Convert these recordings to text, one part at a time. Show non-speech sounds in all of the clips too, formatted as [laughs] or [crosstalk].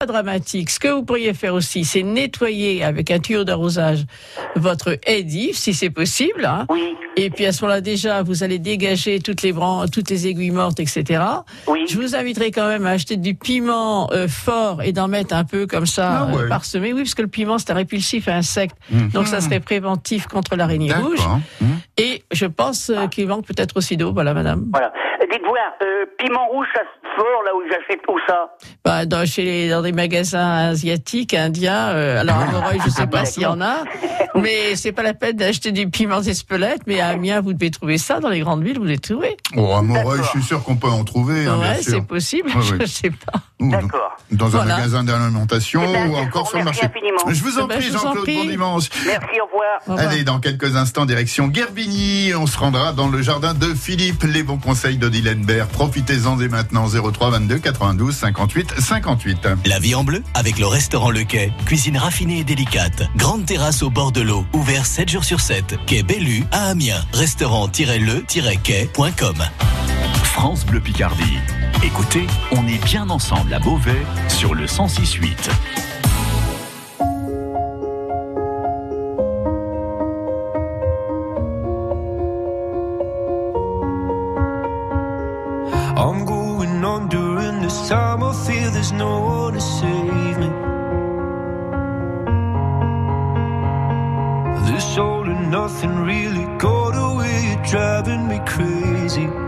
pas dramatique. Ce que vous pourriez faire aussi, c'est nettoyer avec un tuyau d'arrosage votre haie si c'est possible. Hein. Oui. Et puis à ce moment-là, déjà, vous allez dégager toutes les branches, toutes les aiguilles mortes, etc. Oui. Je vous inviterai quand même à acheter du piment euh, fort et d'en mettre un peu comme ça Ah ouais. euh, parsemé. Oui, parce que le piment, c'est un répulsif à insectes. Mhm. Donc ça serait préventif contre l'araignée rouge. D'accord. Je pense euh, qu'il manque peut-être aussi d'eau. Voilà, madame. Voilà. Euh, Dites voir, euh, piment rouge, ça se fort là où j'achète tout ça? Bah, dans, chez les, dans des magasins asiatiques, indiens, euh, alors à Moreuil, je sais pas s'il y en a, [laughs] mais c'est pas la peine d'acheter du piment d'Espelette, mais à Amiens, vous devez trouver ça, dans les grandes villes, vous les trouvez. Oh, à Moreuil, D'accord. je suis sûr qu'on peut en trouver, hein, ouais, c'est possible, Ouais, [laughs] je sais pas. Ou dans- D'accord. Dans un Voilà. magasin d'alimentation Eh ben, ou encore sur le marché. infiniment. Je vous en Eh ben, prie, je Jean-Claude, bon dimanche. Merci, au revoir. Au revoir. Allez, dans quelques instants, direction Gerbigny. On se rendra dans le jardin de Philippe. Les bons conseils d'Odile Bert. Profitez-en dès maintenant. 03 22 92 58 58. La vie en bleu avec le restaurant Le Quai. Cuisine raffinée et délicate. Grande terrasse au bord de l'eau. Ouvert 7 jours sur 7. Quai Bellu à Amiens. Restaurant-le-quai.com. France Bleu Picardie. Écoutez, on est bien ensemble à Beauvais sur le 1068. I'm going on during this time. I feel there's no one to save me. This all and nothing really got away. You're driving me crazy.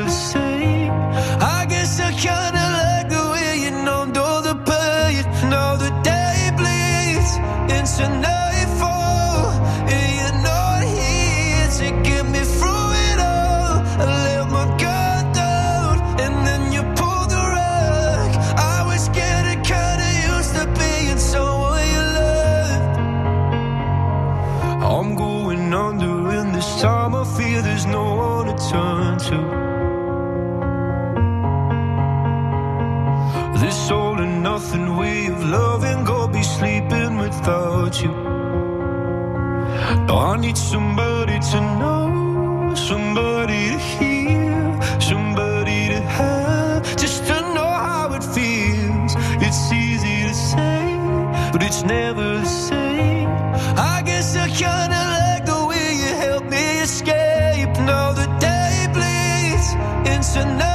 to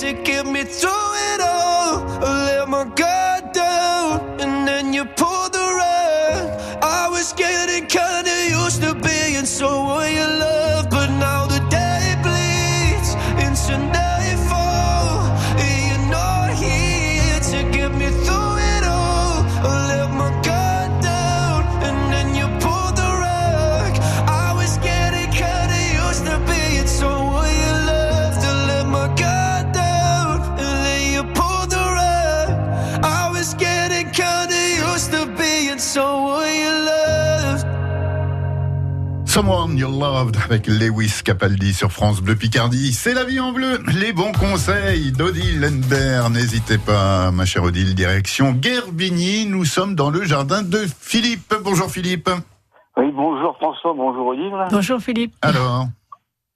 to get me through it all. I let my guard down, and then you pulled the rug. I was getting kinda used to being someone you love, Someone You Loved avec Lewis Capaldi sur France Bleu Picardie. C'est la vie en bleu. Les bons conseils d'Odile Lendberg. N'hésitez pas, ma chère Odile, direction Gerbigny. Nous sommes dans le jardin de Philippe. Bonjour Philippe. Oui, bonjour François, bonjour Olive. Bonjour Philippe. Alors,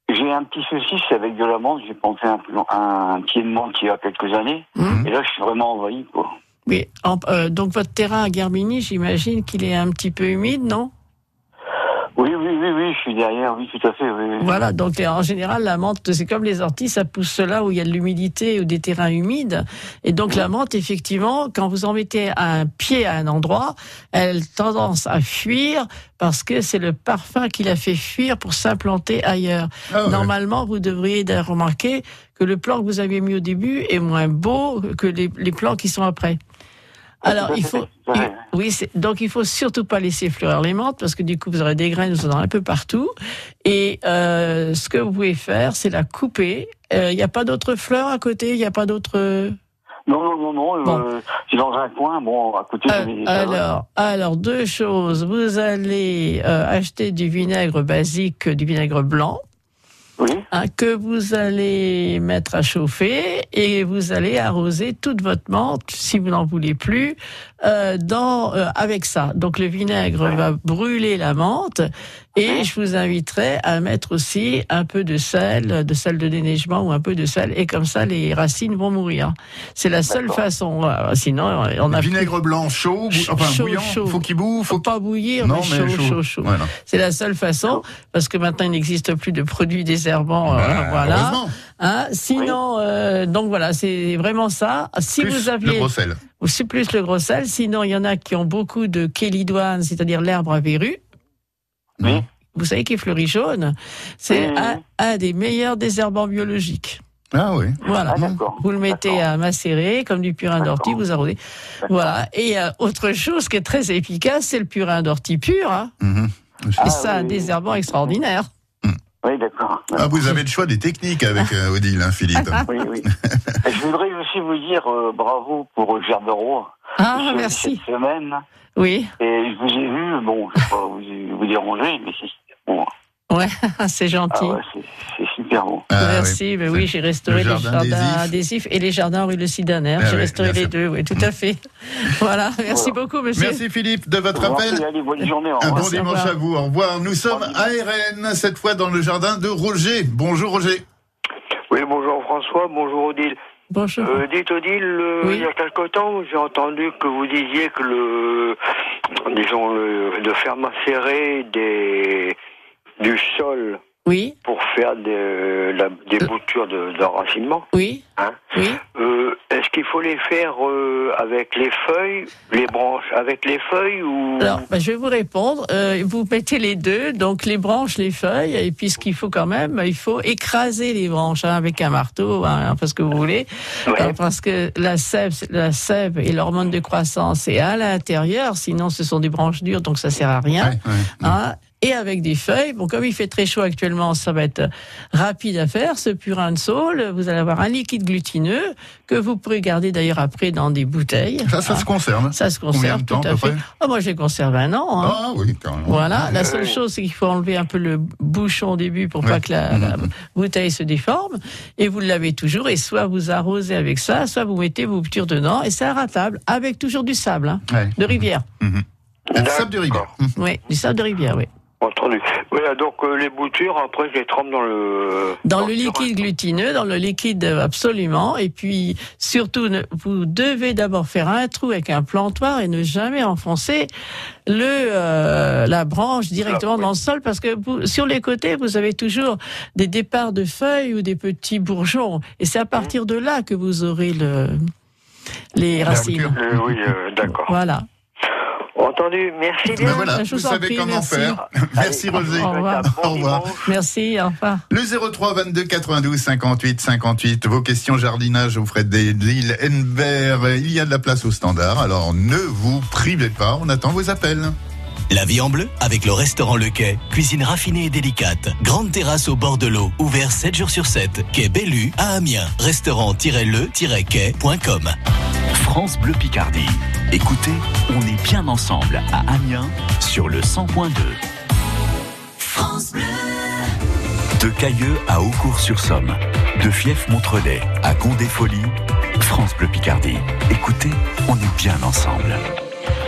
J'ai un petit saucisse avec de la menthe. J'ai planté un, un, un pied de menthe il y a quelques années. Mhm. Et là, je suis vraiment envahi, quoi. Oui, en- euh, donc votre terrain à Gerbigny, j'imagine qu'il est un petit peu humide, non? Oui, oui, oui, oui, je suis derrière, oui, tout à fait. Oui, oui. Voilà, donc en général, la menthe, c'est comme les orties, ça pousse là où il y a de l'humidité ou des terrains humides. Et donc la menthe, effectivement, quand vous en mettez un pied à un endroit, elle a tendance à fuir parce que c'est le parfum qui la fait fuir pour s'implanter ailleurs. Ah ouais. Normalement, vous devriez remarquer que le plan que vous avez mis au début est moins beau que les, les plans qui sont après. Alors, il faut, il- oui, donc il faut surtout pas laisser fleurir les menthes parce que du coup vous aurez des graines, vous en aurez un peu partout. Et euh, ce que vous pouvez faire, c'est la couper. Euh, Il n'y a pas d'autres fleurs à côté, il n'y a pas d'autres. Non, non, non, non, Bon. euh, c'est dans un coin, bon, à côté Euh, de mes- alors, alors deux choses. Vous allez euh, acheter du vinaigre basique, du vinaigre blanc. Oui, hein, que vous allez mettre à chauffer et vous allez arroser toute votre menthe, si vous n'en voulez plus, euh, dans, euh, avec ça. Donc le vinaigre va brûler la menthe et je vous inviterai à mettre aussi un peu de sel, de sel de déneigement ou un peu de sel et comme ça les racines vont mourir. C'est la seule façon. euh, Sinon, on a Vinaigre blanc chaud, bou- enfin Chaud, bouillant, chaud. faut qu'il boue, faut faut pas bouillir, non mais chaud, chaud, chaud. Voilà. C'est la seule façon, parce que maintenant il n'existe plus de produits désherbants. Euh, Bah, voilà. Hein, sinon, euh, donc voilà, c'est vraiment ça. Si plus vous le aviez, gros sel. ou c'est plus le gros sel. Sinon, il y en a qui ont beaucoup de kélidoine, c'est-à-dire l'herbe à verrues. oui. Vous savez qui fleurit jaune? C'est Oui, un, des meilleurs désherbants biologiques. Ah oui. Voilà. Ah. Vous le mettez à macérer comme du purin d'ortie, vous arrosez. Voilà. Et euh, autre chose qui est très efficace, c'est le purin d'ortie pur. Hein. Mhm. Et Ah, ça, un désherbant extraordinaire. Oui, d'accord. Ah, vous avez le choix des techniques avec euh, Odile, hein, Philippe. [laughs] Oui, oui. Et [laughs] je voudrais aussi vous dire euh, bravo pour Gerbero. Ah, ce- merci. Cette semaine. Oui, Et je vous ai vu, bon, je ne vais pas vous, vous déranger, mais c'est bon. [laughs] c'est gentil. Ah ouais, c'est super bon. Ah, Merci, mais oui, j'ai restauré Le les jardin jardins adhésif. adhésifs et les jardins rue Le Sidaner. Ah j'ai oui, restauré les sûr. deux, oui, tout à fait. [laughs] Voilà, merci Voilà. beaucoup, monsieur. Merci Philippe de votre appel. allez, bonne journée. Au Un bon dimanche à vous. Au revoir. Nous sommes à RN, cette fois dans le jardin de Roger. Bonjour Roger. Oui, bonjour François, bonjour Odile. Bonjour. Euh, dites Odile, euh, Oui. il y a quelque temps, j'ai entendu que vous disiez que le, disons, le, de faire macérer des, du sol Oui, pour faire des, la- des boutures de- d'enracinement. oui, Hein. oui. Euh, Est-ce qu'il faut les faire euh, avec les feuilles, les branches avec les feuilles ou? Alors, ben, je vais vous répondre. Euh, vous mettez les deux, donc les branches, les feuilles, et puis ce qu'il faut quand même, il faut écraser les branches hein, avec un marteau, hein, parce que vous voulez, Ouais. Euh, parce que la sève, la sève et l'hormone de croissance est à l'intérieur, sinon ce sont des branches dures, donc ça sert à rien. Ouais, ouais. Et avec des feuilles. Bon, comme il fait très chaud actuellement, ça va être rapide à faire. Ce purin de saule, vous allez avoir un liquide glutineux que vous pourrez garder d'ailleurs après dans des bouteilles. Ça, ça se conserve. Ça se conserve de temps, tout à fait. Ah, moi, je les conserve un an. hein. Ah oui, carrément. Voilà, la Euh, seule chose, c'est qu'il faut enlever un peu le bouchon au début pour pas que la, la bouteille se déforme. Et vous lavez toujours, et soit vous arrosez avec ça, soit vous mettez vos boutures dedans, et c'est ratable, avec toujours du sable, hein, Ouais. de rivière. Le sable de rivière. Oui, du sable de rivière, oui. Entendu. Voilà, donc euh, les boutures, après, je les trempe dans le... Dans le liquide glutineux, dans le liquide euh, absolument, et puis surtout, ne- vous devez d'abord faire un trou avec un plantoir et ne jamais enfoncer le euh, la branche directement dans le sol, parce que vous, sur les côtés, vous avez toujours des départs de feuilles ou des petits bourgeons, et c'est à partir de là que vous aurez le les racines. Euh, oui, euh, d'accord. Voilà. Entendu, merci Ben bien. voilà, Je vous savez prie, comment merci. faire. Merci Allez, Roger. Au revoir. Au. Merci, au revoir. Le 03 22 92 58 58. Vos questions jardinage auprès des l'île Enver. Il y a de la place au standard, alors ne vous privez pas. On attend vos appels. La vie en bleu avec le restaurant Le Quai. Cuisine raffinée et délicate. Grande terrasse au bord de l'eau. Ouvert 7 jours sur 7. Quai Bellu à Amiens. Restaurant-le-quai.com. France Bleu Picardie. Écoutez, on est bien ensemble à Amiens sur le 100.2. De Cailleux à Aucourt-sur-Somme, de Fief-Montrelais à Condé-Folie, France Bleu Picardie. Écoutez, on est bien ensemble.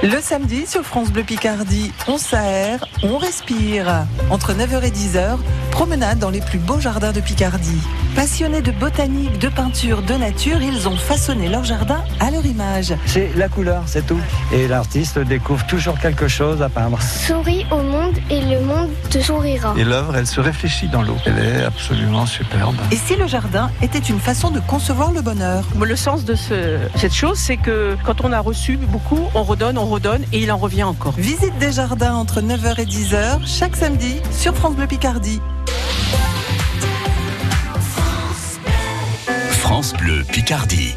Le samedi sur France Bleu Picardie, on s'aère, on respire. Entre 9h et 10h, promenade dans les plus beaux jardins de Picardie. Passionnés de botanique, de peinture, de nature, ils ont façonné leur jardin à leur image. C'est la couleur, c'est tout. Et l'artiste découvre toujours quelque chose à peindre. Souris au monde et le monde te sourira. Et l'œuvre, elle se réfléchit dans l'eau. Elle est absolument superbe. Et si le jardin était une façon de concevoir le bonheur? Le sens de ce, cette chose, c'est que quand on a reçu beaucoup, on redonne, on redonne et il en revient encore. Visite des jardins entre 9h et 10h chaque samedi sur France Bleu Picardie. France Bleu Picardie.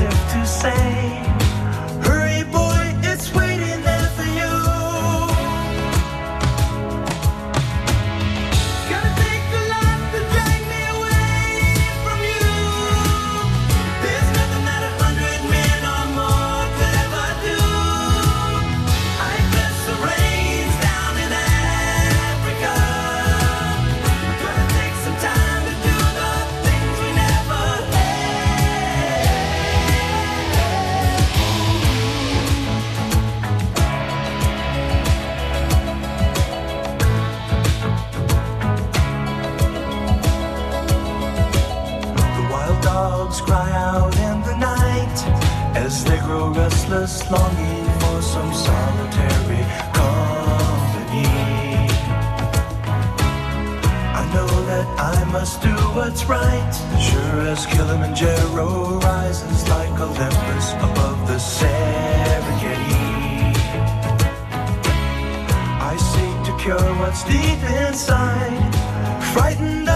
if to say, Must do what's right, sure as Kilimanjaro rises like Olympus above the Serengeti. I seek to cure what's deep inside, frightened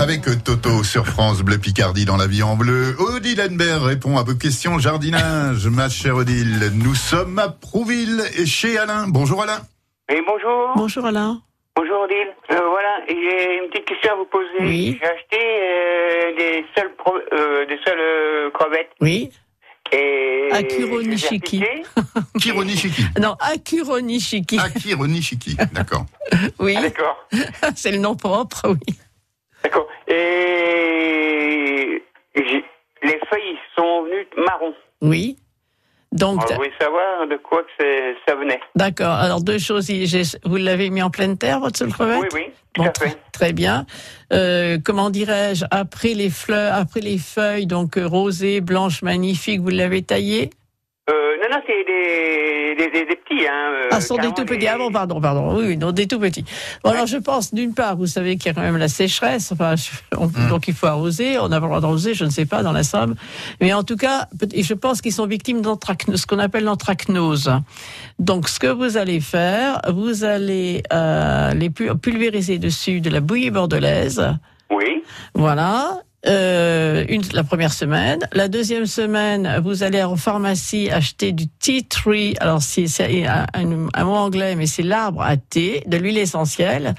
Avec Toto sur France Bleu Picardie dans la vie en bleu. Odile Henbert répond à vos questions jardinage. Ma chère Odile, nous sommes à Prouville et chez Alain. Bonjour Alain. Et bonjour. Bonjour Alain. Bonjour Odile. Euh, voilà, j'ai une petite question à vous poser. Oui. J'ai acheté euh, des seules pro- euh, des seules euh, crevettes. Oui. Et Akiro je les ai Nishiki. appliquées. [laughs] Kiro Nishiki. Non, Akuro Nishiki. Akiro Nishiki, d'accord. Oui, Ah, D'accord. [laughs] c'est le nom propre, oui. Et les feuilles sont venues marron. Oui. Donc, Alors, je voulais savoir de quoi que ça venait. d'accord. Alors, deux choses. Vous l'avez mis en pleine terre, votre seule crevette Oui, oui, tout Bon, à fait. Très bien. Euh, comment dirais-je? Après les fleurs, après les feuilles, donc euh, rosées, blanches, magnifiques, vous l'avez taillé? Non, c'est des, des, des, des petits. Hein, euh, Ah, ce sont des tout petits. Ah bon, pardon, pardon. Oui, oui, non, des tout petits. Bon, alors je pense, d'une part, vous savez qu'il y a quand même la sécheresse, enfin, je- on- Mmh. donc il faut arroser. On n'a pas le droit d'arroser, je ne sais pas, dans la Somme. Mais en tout cas, je pense qu'ils sont victimes d'anthracnose, ce qu'on appelle l'anthracnose. Donc, ce que vous allez faire, vous allez euh, les pu- pulvériser dessus de la bouillie bordelaise. Oui. Voilà. Euh, une, la première semaine. La deuxième semaine, vous allez en pharmacie acheter du tea tree. Alors, c'est c'est un, un- un mot anglais, mais c'est l'arbre à thé, de l'huile essentielle.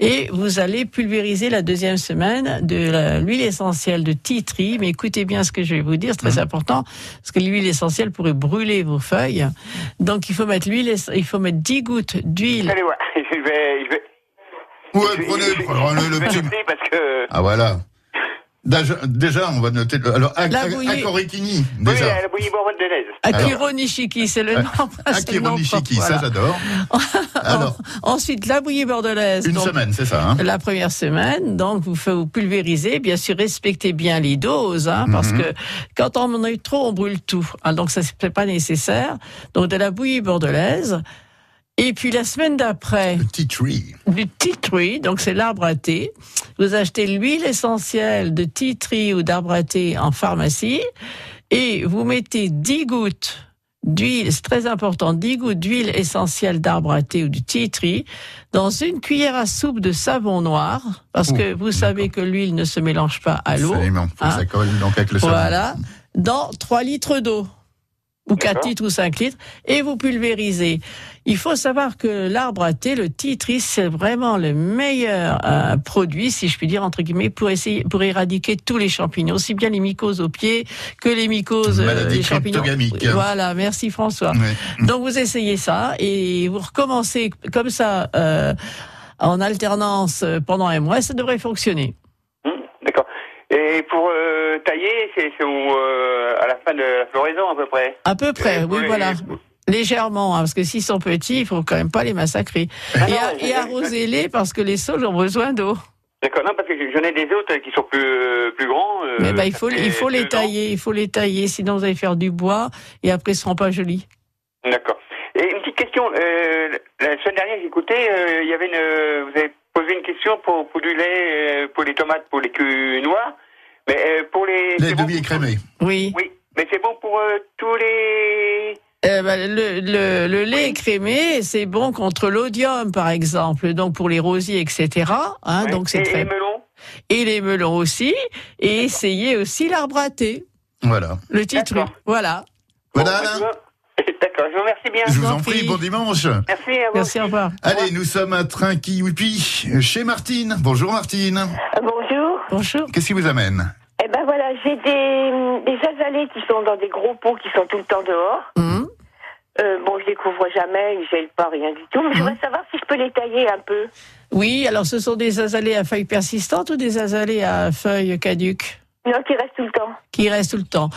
Et vous allez pulvériser la deuxième semaine de l'huile essentielle de tea tree. Mais écoutez bien ce que je vais vous dire, c'est très important, parce que l'huile essentielle pourrait brûler vos feuilles. Donc, il faut mettre l'huile, il faut mettre 10 gouttes d'huile. Allez, ouais. [laughs] Je vais, je vais, Ouais, je vais- prenez, prenez le petit. noter parce que. Ah voilà. Déjà, on va noter. Le... Alors, Ak- La bouillie- Akorikini, Oui, déjà. la bouillie bordelaise. Akiro Nishiki, c'est le nom. [laughs] c'est le Akiro nom Nishiki, propre, ça voilà. j'adore. [laughs] Alors, Ensuite, la bouillie bordelaise. une donc, semaine, c'est ça. Hein La première semaine, donc vous faites vous pulvérisez, bien sûr respectez bien les doses, hein, parce Mhm. que quand on en a eu trop, on brûle tout. hein, donc ça c'est pas nécessaire. Donc de la bouillie bordelaise. Et puis la semaine d'après, Le tea tree. du tea tree, donc c'est l'arbre à thé. Vous achetez l'huile essentielle de tea tree ou d'arbre à thé en pharmacie et vous mettez 10 gouttes d'huile, c'est très important, 10 gouttes d'huile essentielle d'arbre à thé ou du tea tree dans une cuillère à soupe de savon noir parce Ouh, que vous savez que l'huile ne se mélange pas à l'eau. Absolument. Hein. ça colle donc avec le savon. Voilà, dans 3 litres d'eau ou 4 D'accord. litres ou 5 litres, et vous pulvérisez. Il faut savoir que l'arbre à thé, le tree, c'est vraiment le meilleur euh, produit, si je puis dire, entre guillemets, pour essayer, pour éradiquer tous les champignons, aussi bien les mycoses aux pieds que les mycoses, euh, les champignons. Voilà, merci François. Ouais. Donc vous essayez ça et vous recommencez comme ça euh, en alternance euh, pendant un mois, ça devrait fonctionner. Et pour euh, tailler, c'est euh, à la fin de la floraison à peu près. À peu près, oui, voilà. Légèrement, hein, parce que s'ils sont petits, il faut quand même pas les massacrer. Ah et, non, a- je- et arrosez-les parce que les sols ont besoin d'eau. D'accord. Non, parce que j'en ai des autres qui sont plus plus grands. euh, Mais ben, il faut, il faut les ans. tailler, il faut les tailler, sinon vous allez faire du bois et après ils seront pas jolis. D'accord. Et une petite question. Euh, la semaine dernière, j'écoutais, il y avait une, vous avez posé une question pour, pour du lait, pour les tomates, pour les culs noirs. Mais euh, pour les. Les c'est bon demi-écrémés. Oui. Oui. Mais c'est bon pour euh, tous les. Euh, ben, le, le, le lait écrémé, c'est bon contre l'odium, par exemple, donc pour les rosiers, etc. Hein, donc c'est et, très. les melons? Et les melons aussi. Et essayez aussi l'arbre à thé, Voilà. le titre. D'accord. Voilà. Voilà, Bon, je vous- [laughs] D'accord. Je vous remercie bien. Je vous en prie, bon dimanche. Merci à vous. Merci, au revoir. Allez, nous sommes à Trinquy-Ouipi, chez Martine. Bonjour Martine. Bonjour. Bonjour. Qu'est-ce qui vous amène Eh ben voilà, j'ai des, des azalées qui sont dans des gros pots qui sont tout le temps dehors. Hum. Euh, bon, je les couvre jamais, ils gèlent pas, rien du tout. Mais je voudrais savoir si je peux les tailler un peu. Oui, alors ce sont des azalées à feuilles persistantes ou des azalées à feuilles caduques Non, qui restent tout le temps. qui restent tout le temps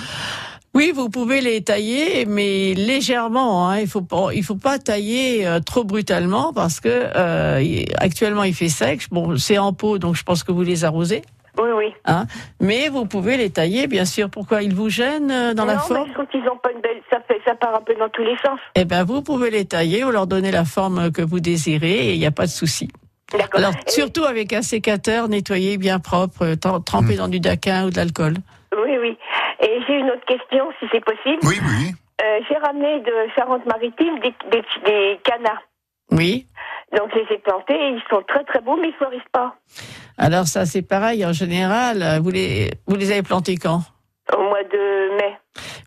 Oui, vous pouvez les tailler, mais légèrement. Hein. Il faut pas, il faut pas tailler euh, trop brutalement parce que euh, actuellement il fait sec. Bon, c'est en pot, donc je pense que vous les arrosez. Oui, oui. Hein. Mais vous pouvez les tailler, bien sûr. Pourquoi ils vous gênent euh, dans non, la mais forme je trouve qu'ils ont pas une belle. Ça, fait, ça part un peu dans tous les sens. Eh ben, vous pouvez les tailler ou leur donner la forme que vous désirez et il n'y a pas de souci. D'accord. Alors, Et- surtout avec un sécateur nettoyé, bien propre, euh, trem- trempé dans du daquin ou de l'alcool. Oui, oui. Et j'ai une autre question, si c'est possible. Oui, oui. Euh, j'ai ramené de Charente-Maritime des, des, des canards. Oui. Donc, je les ai plantés et ils sont très très beaux, mais ils fleurissent pas. Alors ça, c'est pareil. En général, euh, vous les, vous les avez plantés quand? Au mois de mai.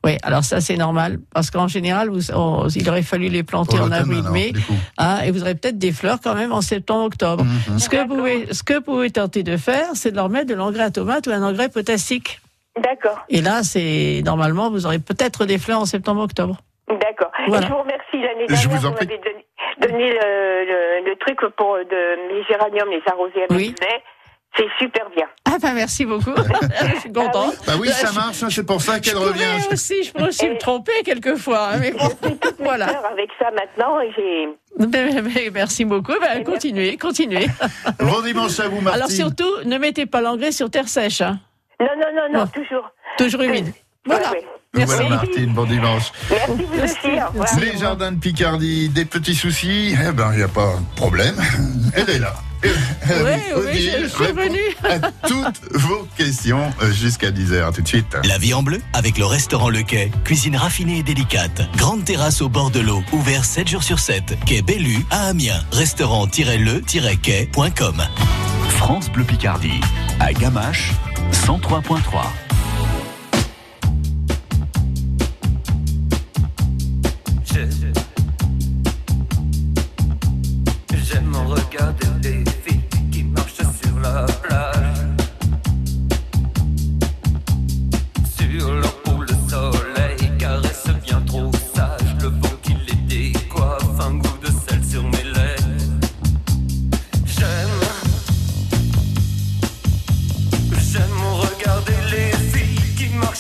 Oui, alors ça c'est normal parce qu'en général, vous, on- il aurait fallu les planter Pour en avril-mai, hein, et vous aurez peut-être des fleurs quand même en septembre-octobre. Mhm. Ce que vous pouvez, ce que vous pouvez tenter de faire, c'est de leur mettre de l'engrais à tomate ou un engrais potassique. D'accord, Et là, c'est normalement, vous aurez peut-être des fleurs en septembre-octobre. d'accord. Voilà. Je vous remercie. L'année Je vous en vous donné le, le- le truc pour de, les géraniums, les arroser avec Oui. du lait. C'est super bien. Ah ben merci beaucoup. [laughs] je suis contente. Bah oui, ça marche, hein, c'est pour ça Je qu'elle revient. aussi, je pourrais aussi me tromper quelquefois, hein, mais bon, voilà. Alors, avec ça maintenant, j'ai. Ben, ben, Merci beaucoup. Ben, continuez, continuez. Bon dimanche à vous, Martine. Alors surtout, ne mettez pas l'engrais sur terre sèche. Hein. Non, non, non, non, Non. toujours. Toujours humide. Voilà. Ouais, ouais. Merci. Voilà, Martine, bon dimanche. Merci vous aussi. Au revoir. Les jardins de Picardie, des petits soucis, eh ben, il n'y a pas de problème. Elle est là. Oui, oui, je suis venue. à toutes vos questions euh, jusqu'à 10h. À tout de suite. La vie en bleu avec le restaurant Le Quai. Cuisine raffinée et délicate. Grande terrasse au bord de l'eau. Ouvert 7 jours sur 7. Quai Bellu à Amiens. Restaurant-le-quai.com. France Bleu Picardie, à Gamache, 103.3.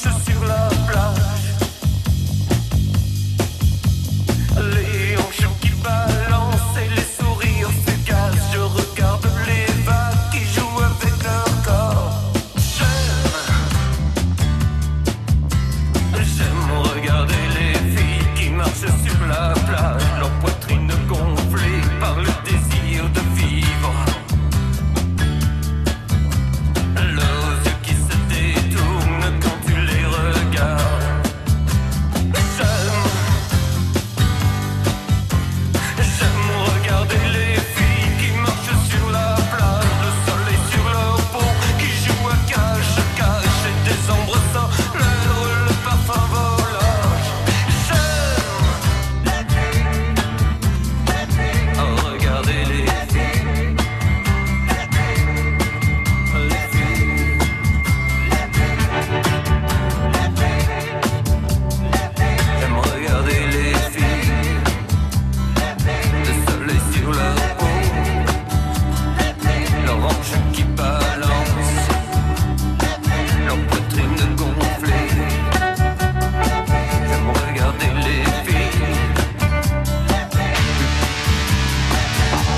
je